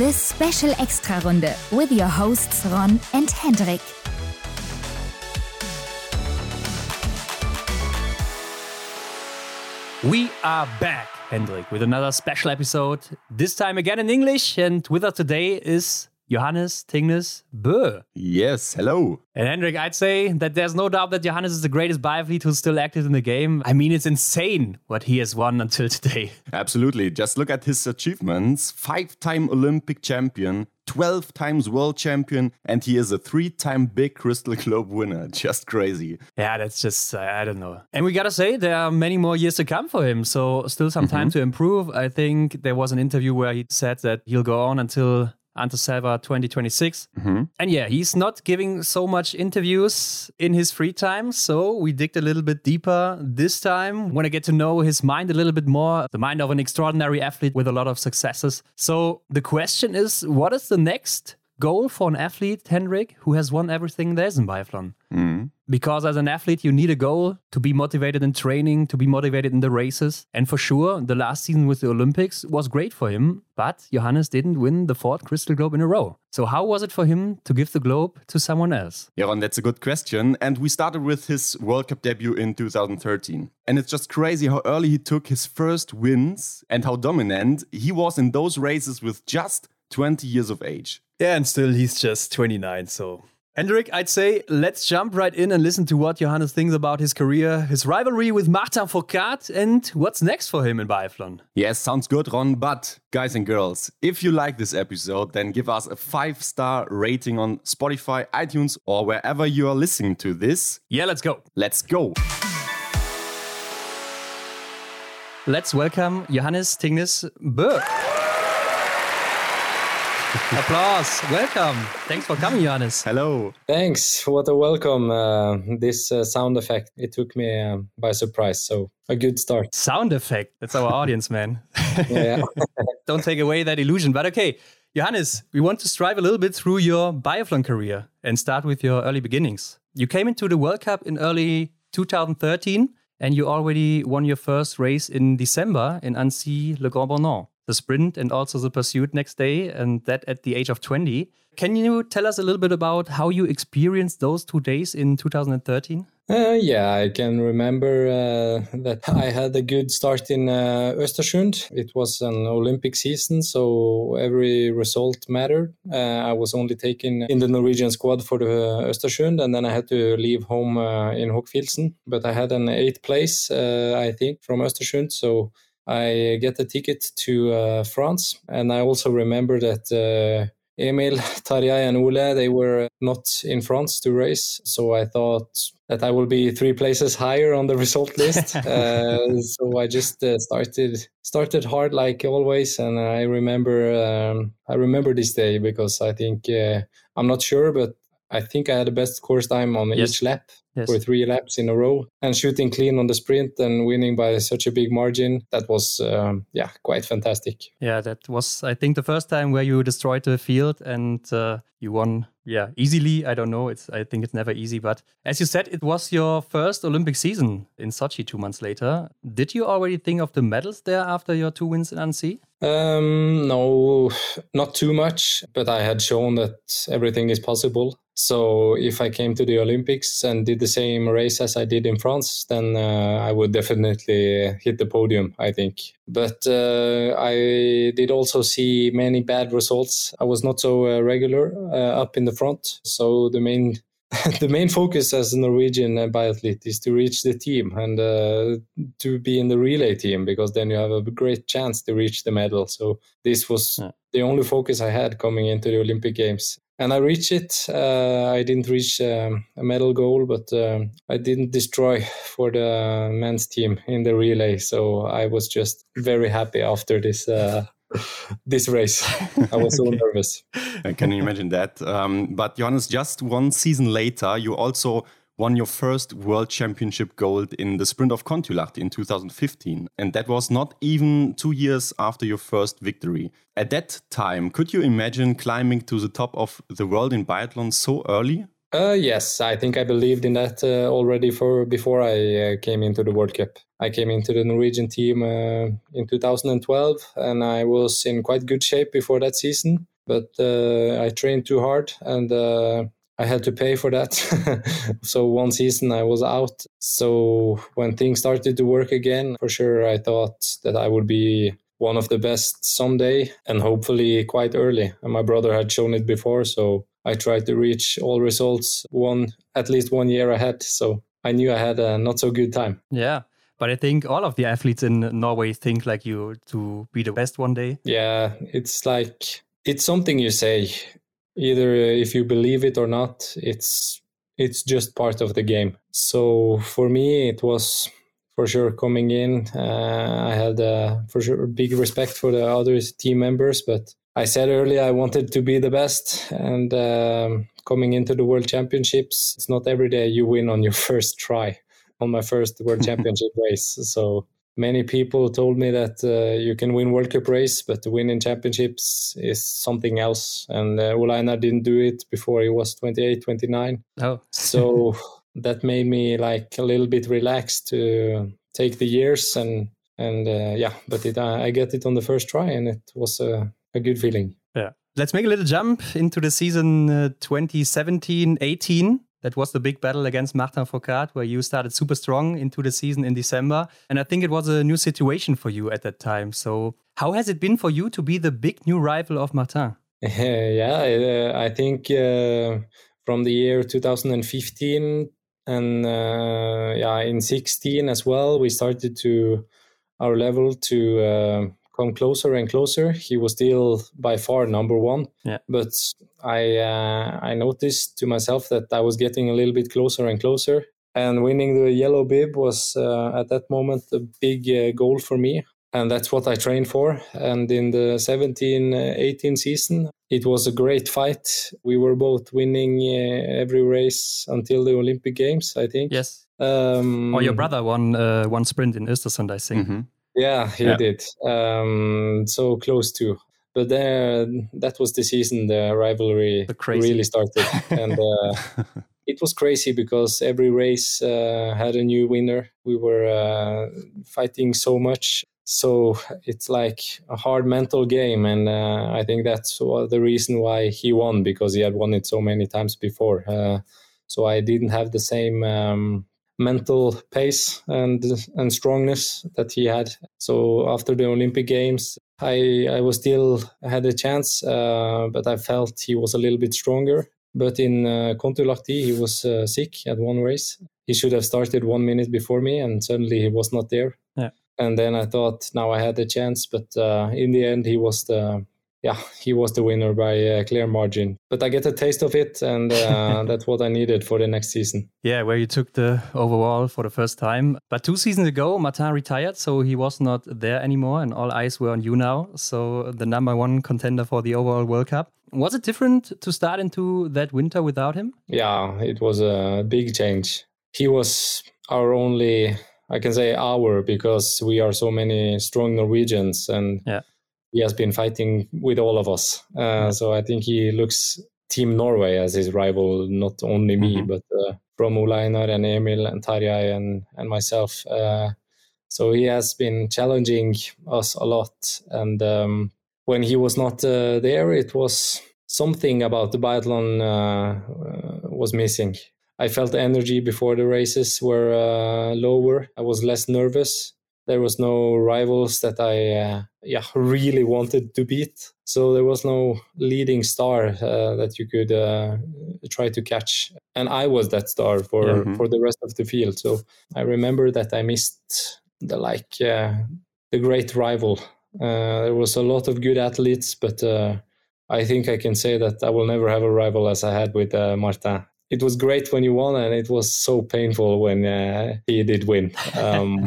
this special Extrarunde with your hosts Ron and Hendrik. We are back, Hendrik, with another special episode. This time again in English, and with us today is Johannes Thingnes Bö. Yes, hello. And Hendrik, I'd say that there's no doubt that Johannes is the greatest biathlete who's still active in the game. I mean, it's insane what he has won until today. Absolutely. Just look at his achievements five time Olympic champion, 12 times world champion, and he is a three time big Crystal Globe winner. Just crazy. Yeah, that's just, uh, I don't know. And we gotta say, there are many more years to come for him. So, still some time to improve. I think there was an interview where he said that he'll go on until Anterselva 2026. Mm-hmm. And yeah, he's not giving so much interviews in his free time. So we digged a little bit deeper this time. Want to get to know his mind a little bit more, the mind of an extraordinary athlete with a lot of successes. So the question is what is the next goal for an athlete, Hendrik, who has won everything there is in biathlon? Mm-hmm. Because as an athlete, you need a goal to be motivated in training, to be motivated in the races. And for sure, the last season with the Olympics was great for him, but Johannes didn't win the fourth Crystal Globe in a row. So, how was it for him to give the globe to someone else? Yeah, Ron, that's a good question. And we started with his World Cup debut in 2013. And it's just crazy how early he took his first wins and how dominant he was in those races with just 20 years of age. Yeah, and still he's just 29, so. Hendrik, I'd say let's jump right in and listen to what Johannes thinks about his career, his rivalry with Martin Fourcade, and what's next for him in biathlon. Yes, sounds good, Ron. But guys and girls, if you like this episode, then give us a five star rating on Spotify, iTunes, or wherever you are listening to this. Yeah, let's go. Let's go. Let's welcome Johannes Thingnes Bö. Applause. Welcome. Thanks for coming, Johannes. Hello. Thanks. What a welcome. Uh, this uh, sound effect, it took me uh, by surprise. So, a good start. Sound effect. That's our audience, man. Yeah. Don't take away that illusion. But okay, Johannes, we want to strive a little bit through your biathlon career and start with your early beginnings. You came into the World Cup in early 2013 and you already won your first race in December in Annecy Le Grand Bornand, the sprint and also the pursuit next day, and that at the age of 20. Can you tell us a little bit about how you experienced those two days in 2013? Uh, yeah, I can remember uh, that I had a good start in uh, Östersund. It was an Olympic season, so every result mattered. Uh, I was only taken in the Norwegian squad for the Östersund, and then I had to leave home uh, in Hochfilzen. But I had an eighth place, uh, I think, from Östersund, so I get a ticket to uh, France. And I also remember that uh, Emil, Tarjei, and Ole, they were not in France to race. So I thought that I will be three places higher on the result list. uh, so I just uh, started started hard like always, and I remember um, I remember this day because I think uh, I'm not sure, but I think I had the best course time on Yes. each lap Yes. for three laps in a row and shooting clean on the sprint and winning by such a big margin. That was um, yeah quite fantastic. Yeah, that was, I think, the first time where you destroyed the field and uh, you won. Yeah, easily. I don't know. It's. I think it's never easy. But as you said, it was your first Olympic season in Sochi two months later. Did you already think of the medals there after your two wins in Annecy? Um, no, not too much, but I had shown that everything is possible. So if I came to the Olympics and did the same race as I did in France, then uh, I would definitely hit the podium, I think. But uh, I did also see many bad results. I was not so uh, regular uh, up in the front. So the main the main focus as a Norwegian uh, biathlete is to reach the team and uh, to be in the relay team because then you have a great chance to reach the medal. So this was Yeah. the only focus I had coming into the Olympic Games. And I reached it. Uh, I didn't reach um, a medal goal, but um, I didn't destroy for the men's team in the relay. So I was just very happy after this uh, this race. I was so nervous. Can you imagine that? Um, but Johannes, just one season later, you also won your first World Championship gold in the sprint of Kontiolahti in 2015. And that was not even two years after your first victory. At that time, could you imagine climbing to the top of the world in biathlon so early? Uh, yes, I think I believed in that uh, already for before I uh, came into the World Cup. I came into the Norwegian team uh, in 2012, and I was in quite good shape before that season. But uh, I trained too hard, and uh, I had to pay for that. so one season I was out. So when things started to work again, for sure I thought that I would be one of the best someday and hopefully quite early. And my brother had shown it before, so I tried to reach all results one at least one year ahead. So I knew I had a not so good time. Yeah. But I think all of the athletes in Norway think like you to be the best one day. Yeah, it's like it's something you say. Either if you believe it or not, it's it's just part of the game. So for me, it was for sure coming in. Uh, I had uh, for sure big respect for the other team members, but I said earlier I wanted to be the best, and um, coming into the World Championships, it's not every day you win on your first try on my first World Championship race. So many people told me that uh, you can win World Cup race, but to win in championships is something else. And uh, Ole Einar didn't do it before he was 28, 29. Oh. so that made me like a little bit relaxed to take the years and and uh, yeah, but it, I get it on the first try, and it was a a good feeling. Yeah. Let's make a little jump into the season uh, 2017 18. That was the big battle against Martin Fourcade, where you started super strong into the season in December. And I think it was a new situation for you at that time. So, how has it been for you to be the big new rival of Martin? yeah, uh, I think uh, from the year 2015 and uh, yeah, in 16 as well, we started to our level to uh, come closer and closer. He was still by far number one. Yeah. But I uh, I noticed to myself that I was getting a little bit closer and closer. And winning the yellow bib was uh, at that moment a big uh, goal for me. And that's what I trained for. And in the 17 18 season, it was a great fight. We were both winning uh, every race until the Olympic Games, I think. Yes. Um, or your brother won uh, one sprint in Östersund, I think. Mm -hmm. Yeah, he yeah. did. Um, so close to. But then that was the season the rivalry the really started, and uh, it was crazy because every race uh, had a new winner. We were uh, fighting so much, so it's like a hard mental game, and uh, I think that's the reason why he won because he had won it so many times before. Uh, so I didn't have the same. Um, mental pace and and strongness that he had. So after the Olympic Games, I I was still had a chance, uh, but I felt he was a little bit stronger. But in uh, Kontiolahti, he was uh, sick at one race. He should have started one minute before me, and suddenly he was not there. Yeah. And then I thought now I had a chance, but uh, in the end, he was the yeah, he was the winner by a clear margin. But I get a taste of it, and uh, that's what I needed for the next season. Yeah, where you took the overall for the first time. But two seasons ago, Martin retired, so he was not there anymore, and all eyes were on you now. So the number one contender for the overall World Cup. Was it different to start into that winter without him? Yeah, it was a big change. He was our only I can say our because we are so many strong Norwegians and yeah he has been fighting with all of us. Uh, so I think he looks Team Norway as his rival, not only me, mm-hmm. but uh, from Ole Einar and Emil and Tarjei and, and myself. Uh, so he has been challenging us a lot. And um, when he was not uh, there, it was something about the biathlon uh, uh, was missing. I felt the energy before the races were lower. I was less nervous there was no rivals that I uh, yeah really wanted to beat. So there was no leading star uh, that you could uh, try to catch, and I was that star for mm-hmm. for the rest of the field. So I remember that I missed the like uh, the great rival. Uh, there was a lot of good athletes, but uh, I think I can say that I will never have a rival as I had with Martin it was great when you won, and it was so painful when uh, he did win. Um,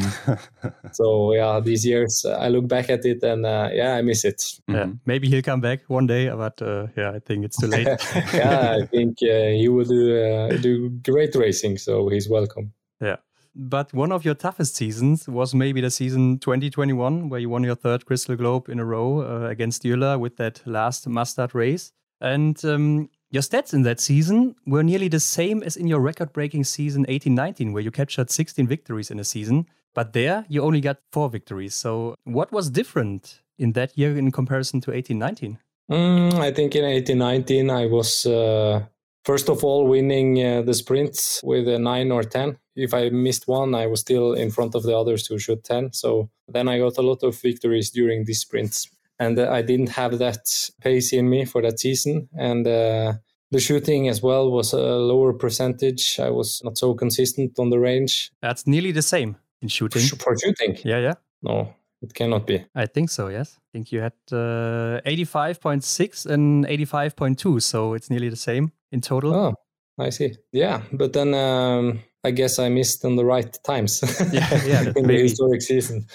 so yeah, these years I look back at it and uh, yeah, I miss it. Yeah, mm-hmm. maybe he'll come back one day, but uh, yeah, I think it's too late. yeah, I think uh, he will do uh, do great racing, so he's welcome. Yeah. But one of your toughest seasons was maybe the season 2021, where you won your third Crystal Globe in a row uh, against Sturla with that last mass start race. And um, Your stats in that season were nearly the same as in your record breaking season 18 19, where you captured 16 victories in a season. But there you only got four victories. So, what was different in that year in comparison to 18 19? Mm, I think in 18 19, I was uh, first of all winning uh, the sprints with a 9 or 10. If I missed one, I was still in front of the others who shoot 10. So then I got a lot of victories during these sprints and uh, I didn't have that pace in me for that season. And uh, the shooting as well was a lower percentage. I was not so consistent on the range. That's nearly the same in shooting. For shooting? Yeah, yeah. No, it cannot be. I think so, yes. I think you had uh, 85.6 and 85.2, so it's nearly the same in total. Oh, I see. Yeah, but then um, I guess I missed on the right times. yeah, yeah, in the historic season.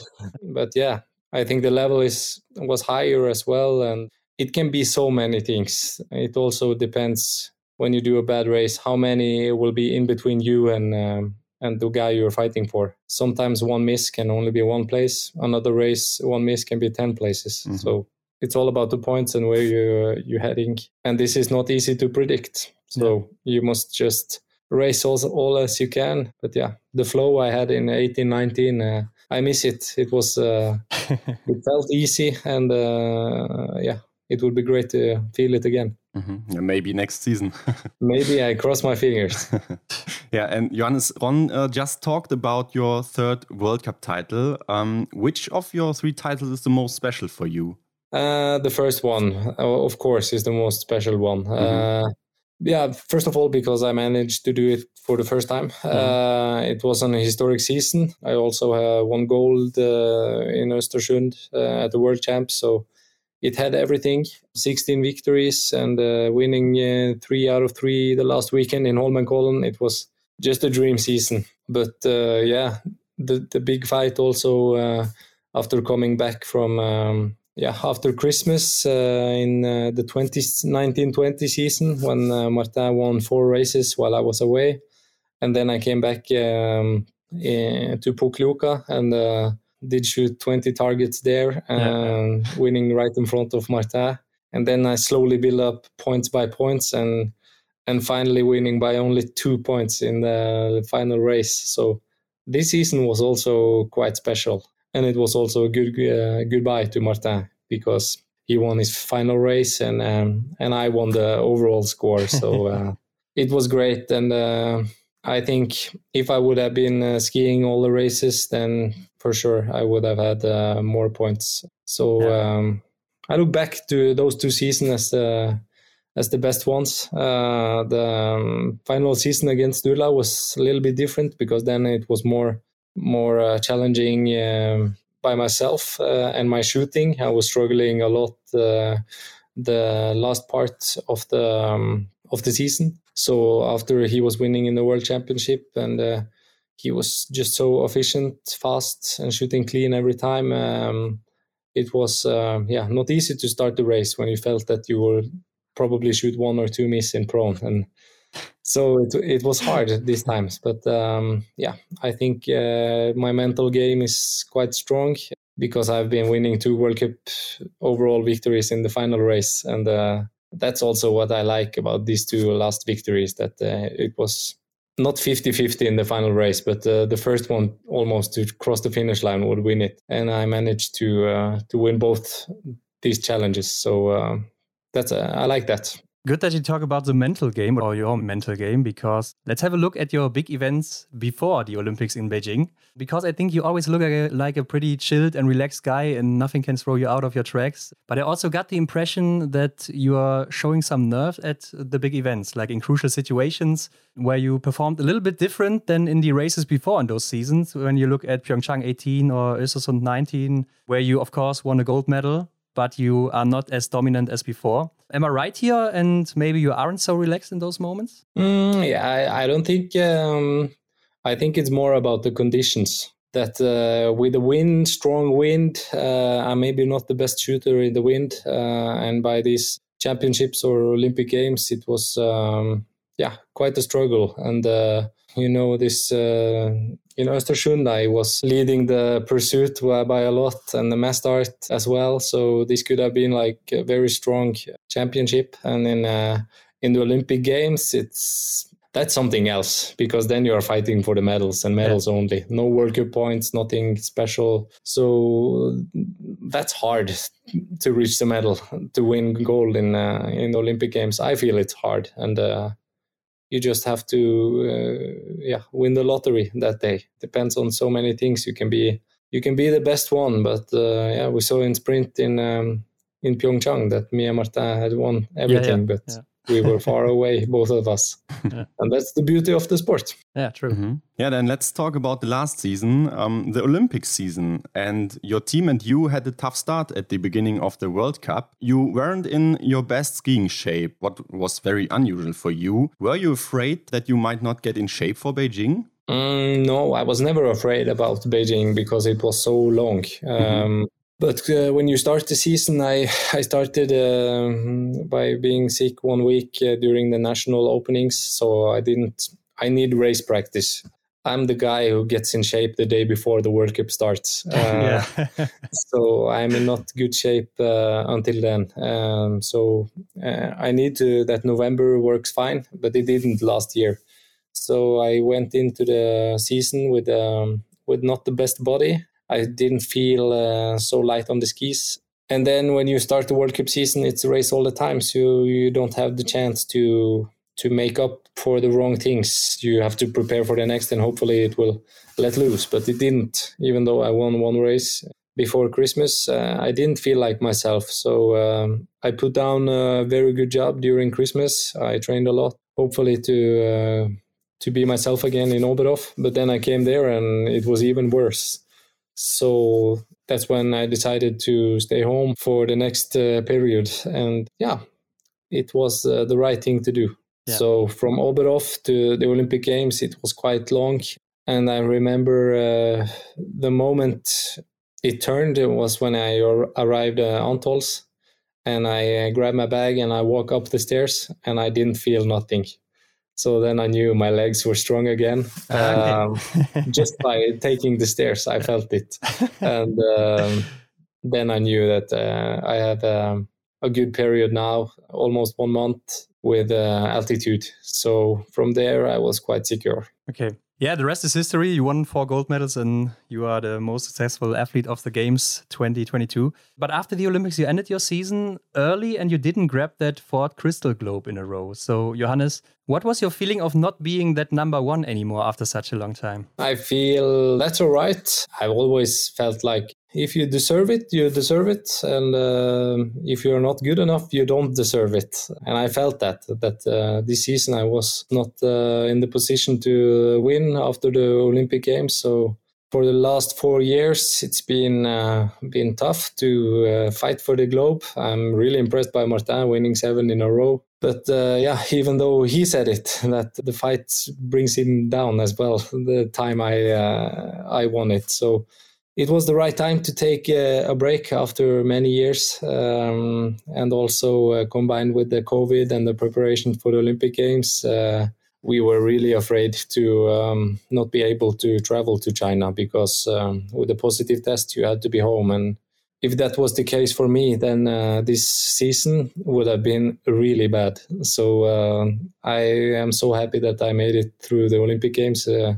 But yeah, I think the level is was higher as well, and it can be so many things. It also depends when you do a bad race how many will be in between you and um, and the guy you're fighting for. Sometimes one miss can only be one place. Another race, one miss can be ten places. Mm-hmm. So it's all about the points and where you you're heading. And this is not easy to predict. So yeah. you must just race all, all as you can. But yeah, the flow I had in 18, 19. Uh, I miss it. It was uh, it felt easy, and uh, yeah, it would be great to feel it again. Mm-hmm. maybe next season. maybe I cross my fingers. yeah, and Johannes Ron uh, just talked about your third World Cup title. Um, which of your three titles is the most special for you? Uh, the first one, uh, of course, is the most special one. Mm-hmm. Uh, yeah, first of all, because I managed to do it for the first time. Mm-hmm. Uh, it was an historic season. I also uh, won gold uh, in Östersund uh, at the World Champs. So it had everything 16 victories and uh, winning uh, three out of three the last weekend in Holmenkollen. It was just a dream season. But yeah, the, the big fight also after coming back from um, yeah, after Christmas uh, in uh, the 1920 season when uh, Martin won four races while I was away. And then I came back um, in, to Pokljuka and uh, did shoot 20 targets there, yeah. winning right in front of Martin. And then I slowly built up points by points and and finally winning by only two points in the final race. So this season was also quite special and it was also a good uh, goodbye to Martin because he won his final race and um, and I won the overall score. So uh, it was great, and uh, I think if I would have been uh, skiing all the races, then for sure I would have had uh, more points. So yeah. um, I look back to those two seasons as the as the best ones. Uh, the um, final season against Sturla was a little bit different because then it was more more uh, challenging um, by myself uh, and my shooting. I was struggling a lot uh, the last part of the um, of the season. So after he was winning in the world championship and uh, he was just so efficient, fast, and shooting clean every time. Um, it was uh, yeah not easy to start the race when you felt that you will probably shoot one or two miss in prone and so it, it was hard these times but um, yeah i think uh, my mental game is quite strong because i've been winning two world cup overall victories in the final race. And uh, that's also what i like about these two last victories that uh, it was not 50-50 in the final race but uh, the first one almost to cross the finish line would win it. And i managed to uh, to win both these challenges. So uh, that's i like that Good that you talk about the mental game or your mental game because let's have a look at your big events before the Olympics in Beijing. Because I think you always look a, like a pretty chilled and relaxed guy and nothing can throw you out of your tracks. But I also got the impression that you are showing some nerve at the big events, like in crucial situations where you performed a little bit different than in the races before in those seasons. When you look at Pyeongchang 18 or Östersund 19, where you, of course, won a gold medal but you are not as dominant as before. Am I right here? And maybe you aren't so relaxed in those moments? Mm, yeah, I, I, don't think. Um, I think it's more about the conditions. That uh, with the wind, strong wind, uh, I'm maybe not the best shooter in the wind. Uh, and by these championships or Olympic Games, it was um, yeah quite a struggle. And uh, you know this in Östersund, I was leading the pursuit by a lot and the start as well. So this could have been like a very strong championship. And in uh, in the Olympic Games, it's that's something else because then you are fighting for the medals and medals yeah. only. No World Cup points, nothing special. So that's hard to reach the medal to win gold in uh, in the Olympic Games. I feel it's hard, and uh, you just have to uh, yeah win the lottery that day. Depends on so many things. You can be you can be the best one, but uh, yeah, we saw in sprint in um, in Pyeongchang that me and Martin had won everything, yeah, yeah, but we were far away, both of us. Yeah. And that's the beauty of the sport. Yeah, true. Mm-hmm. Yeah, then let's talk about the last season, um, the Olympic season. And your team and you had a tough start at the beginning of the World Cup. You weren't in your best skiing shape, what was very unusual for you. Were you afraid that you might not get in shape for Beijing? Mm, no, I was never afraid about Beijing because it was so long. Mm-hmm. Um, but uh, when you start the season, I I started uh, by being sick one week uh, during the national openings, so I didn't. I need race practice. I'm the guy who gets in shape the day before the World Cup starts. Uh, so I'm in not good shape uh, until then. Um, so uh, I need to that November works fine, but it didn't last year. So I went into the season with um, with not the best body I didn't feel uh, so light on the skis. And then when you start the World Cup season, it's a race all the time, so you don't have the chance to to make up for the wrong things. You have to prepare for the next, and hopefully it will let loose. But it didn't. Even though I won one race before Christmas, uh, I didn't feel like myself. So um, I put down a very good job during Christmas. I trained a lot, hopefully to uh, to be myself again in Oberhof. But then I came there, and it was even worse. So that's when I decided to stay home for the next uh, period. And yeah, it was uh, the right thing to do. Yeah. So from Oberhof to the Olympic Games, it was quite long. And I remember uh, the moment it turned it was when I arrived at Antholz and I uh, grabbed my bag and I walked up the stairs and I didn't feel nothing. So then I knew my legs were strong again. Um, just by taking the stairs, I felt it. And um, then I knew that uh, I had um, a good period now, almost one month with uh, altitude. So from there, I was quite secure. Okay. Yeah, the rest is history. You won four gold medals and you are the most successful athlete of the Games 2022. But after the Olympics, you ended your season early and you didn't grab that fourth crystal globe in a row. So, Johannes, what was your feeling of not being that number one anymore after such a long time? I feel that's all right. I've always felt like if you deserve it, you deserve it, and uh, if you're not good enough, you don't deserve it. And I felt that that uh, this season I was not uh, in the position to win after the Olympic Games. So for the last four years, it's been uh, been tough to uh, fight for the globe. I'm really impressed by Martin winning seven in a row. But uh, yeah, even though he said it, that the fight brings him down as well. The time I I won it, so it was the right time to take a, break after many years, um, and also uh, combined with the COVID and the preparation for the Olympic Games, uh, we were really afraid to um, not be able to travel to China because um, with a positive test you had to be home. And if that was the case for me, then uh, this season would have been really bad. So uh, I am so happy that I made it through the Olympic Games uh,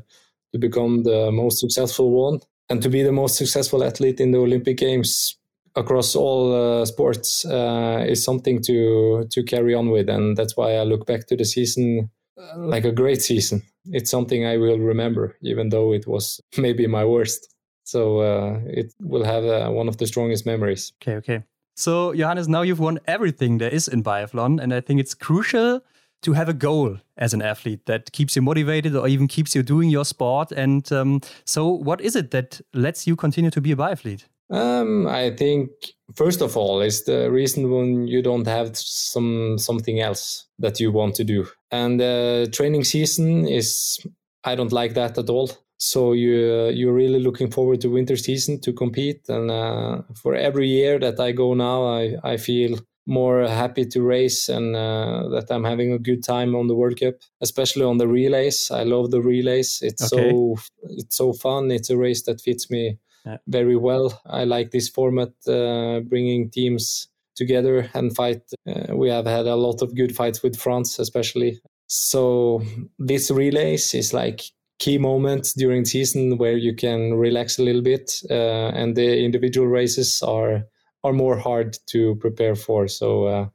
to become the most successful one and to be the most successful athlete in the Olympic Games across all uh, sports uh, is something to to carry on with, and that's why I look back to the season uh, like a great season. It's something I will remember, even though it was maybe my worst. So uh, it will have uh, one of the strongest memories. Okay, okay. So Johannes, now you've won everything there is in biathlon, and I think it's crucial to have a goal as an athlete that keeps you motivated or even keeps you doing your sport. And um, so, what is it that lets you continue to be a biathlete? Um, I think first of all is the reason when you don't have some something else that you want to do, and uh, training season is I don't like that at all. So you uh, you're really looking forward to winter season to compete, and uh, for every year that I go now, I I feel more happy to race and uh, that I'm having a good time on the World Cup, especially on the relays. I love the relays. It's okay. so it's so fun. It's a race that fits me yeah. very well. I like this format, uh, bringing teams together and fight. Uh, we have had a lot of good fights with France, especially. So this relays is like key moments during season where you can relax a little bit, uh, and the individual races are are more hard to prepare for. So uh,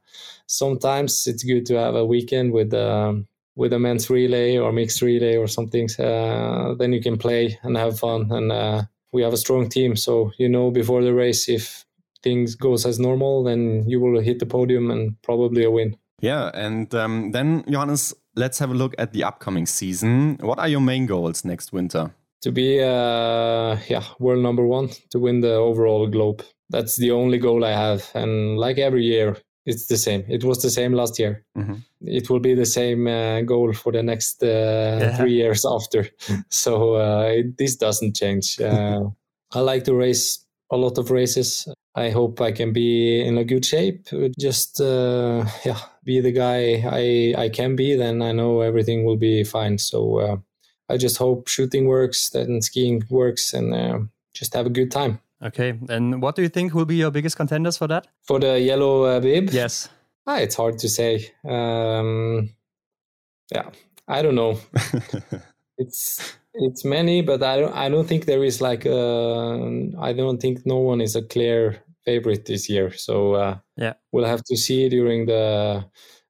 sometimes it's good to have a weekend with um, with a men's relay or mixed relay or something. Uh, then you can play and have fun. And uh, we have a strong team, so you know before the race if things goes as normal, then you will hit the podium and probably a win. Yeah, and um, then Johannes, let's have a look at the upcoming season. What are your main goals next winter? To be, uh, yeah, world number one, to win the overall globe. That's the only goal I have, and like every year, it's the same. It was the same last year. Mm-hmm. It will be the same uh, goal for the next uh, yeah. three years after. so uh, it, this doesn't change. Uh, I like to race a lot of races. I hope I can be in a good shape. Just uh, yeah, be the guy I I can be. Then I know everything will be fine. So uh, I just hope shooting works, then skiing works, and just have a good time. Okay, and what do you think will be your biggest contenders for that? For the yellow uh, bib? Yes. Ah, it's hard to say. Um, yeah, I don't know. it's it's many, but I don't I don't think there is like a, I don't think no one is a clear favorite this year. So uh, yeah, we'll have to see during the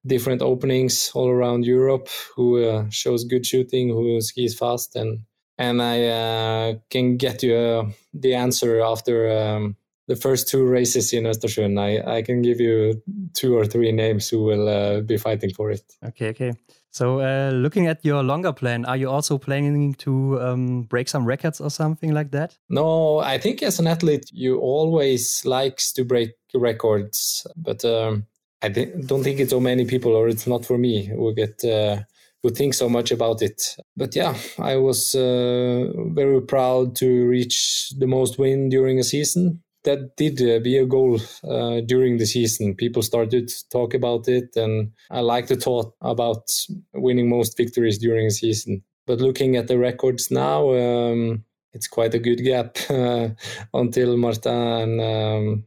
different openings all around Europe who uh, shows good shooting, who skis fast, and and I uh, can get you uh, the answer after um, the first two races in Östersund. I, I can give you two or three names who will uh, be fighting for it. Okay, okay. So, uh, looking at your longer plan, are you also planning to um, break some records or something like that? No, I think as an athlete, you always likes to break records, but um, I don't think it's so many people, or it's not for me, who get uh, think so much about it. But yeah, I was uh, very proud to reach the most win during a season. That did uh, be a goal uh, during the season. People started to talk about it, and I like the thought about winning most victories during a season. But looking at the records now, um, it's quite a good gap until Martin and um.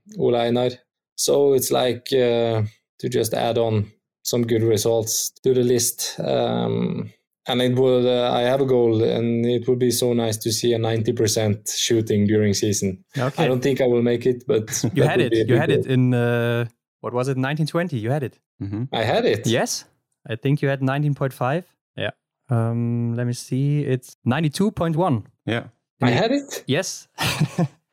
So it's like uh, to just add on some good results to the list. Um, and it would uh, I have a goal, and it would be so nice to see a ninety percent shooting during season. Okay. I don't think I will make it, but you had it. You had goal. it in uh, what was it, nineteen twenty? You had it. Mm-hmm. I had it. Yes, I think you had nineteen point five. Yeah. Um, let me see. It's ninety two point one. Yeah. I had it. Yes.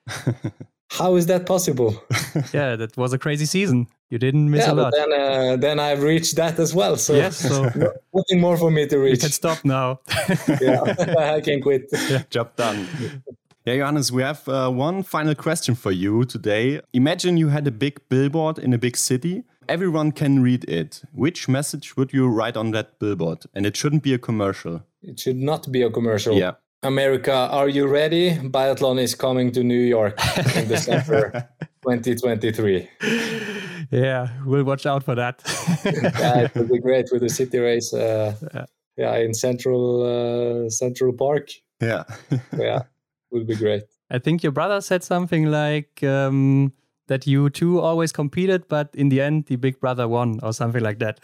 How is that possible? yeah, that was a crazy season. You didn't miss yeah, a lot. Then, uh, then I've reached that as well. So, yes, so nothing more for me to reach. You can stop now. yeah, I can quit. Yeah. Job done. Yeah, Johannes, we have uh, one final question for you today. Imagine you had a big billboard in a big city. Everyone can read it. Which message would you write on that billboard? And it shouldn't be a commercial. It should not be a commercial. Yeah. America, are you ready? Biathlon is coming to New York in December 2023. Yeah, we'll watch out for that. yeah, it will be great with the city race. Uh, yeah. yeah. in Central uh, Central Park. Yeah, yeah, will be great. I think your brother said something like um, that you two always competed, but in the end, the big brother won, or something like that.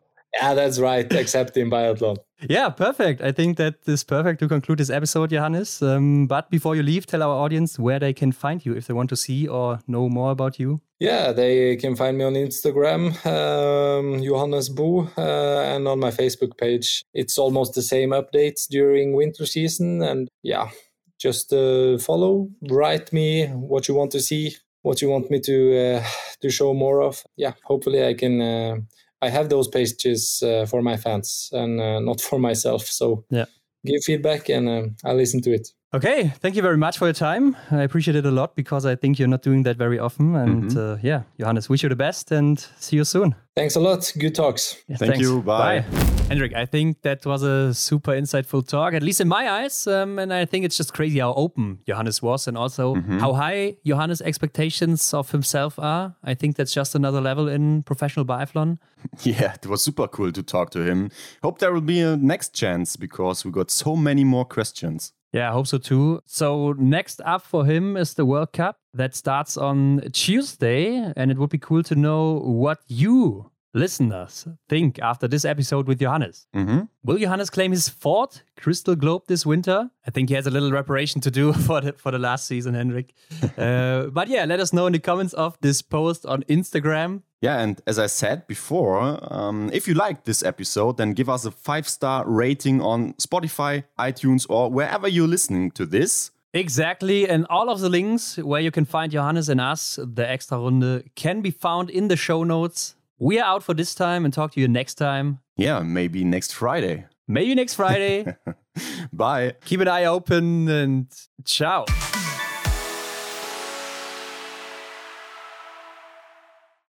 Yeah, that's right, except in biathlon. Yeah, perfect. I think that is perfect to conclude this episode, Johannes. Um, but before you leave, tell our audience where they can find you if they want to see or know more about you. Yeah, they can find me on Instagram, um, Johannes Bo, uh, and on my Facebook page. It's almost the same updates during winter season. And yeah, just uh, follow, write me what you want to see, what you want me to uh, to show more of. Yeah, hopefully I can uh, I have those pages uh, for my fans and uh, not for myself. So yeah, give feedback and uh, I'll listen to it. Okay, thank you very much for your time. I appreciate it a lot because I think you're not doing that very often. And mm-hmm. uh, yeah, Johannes, wish you the best and see you soon. Thanks a lot. Good talks. Yeah, Thank thanks. you. Bye. Bye. Hendrik, I think that was a super insightful talk, at least in my eyes. Um, and I think it's just crazy how open Johannes was and also mm-hmm. how high Johannes' expectations of himself are. I think that's just another level in professional biathlon. Yeah, it was super cool to talk to him. Hope there will be a next chance because we got so many more questions. Yeah, I hope so too. So, next up for him is the World Cup that starts on Tuesday. And it would be cool to know what you listeners think after this episode with Johannes. Mm-hmm. Will Johannes claim his fourth Crystal Globe this winter? I think he has a little reparation to do for the, for the last season, Henrik. uh, but yeah, let us know in the comments of this post on Instagram. Yeah, and as I said before, um, if you liked this episode, then give us a five star rating on Spotify, iTunes, or wherever you're listening to this. Exactly. And all of the links where you can find Johannes and us, the Extrarunde, can be found in the show notes. We are out for this time and talk to you next time. Yeah, maybe next Friday. Maybe next Friday. Bye. Keep an eye open and ciao.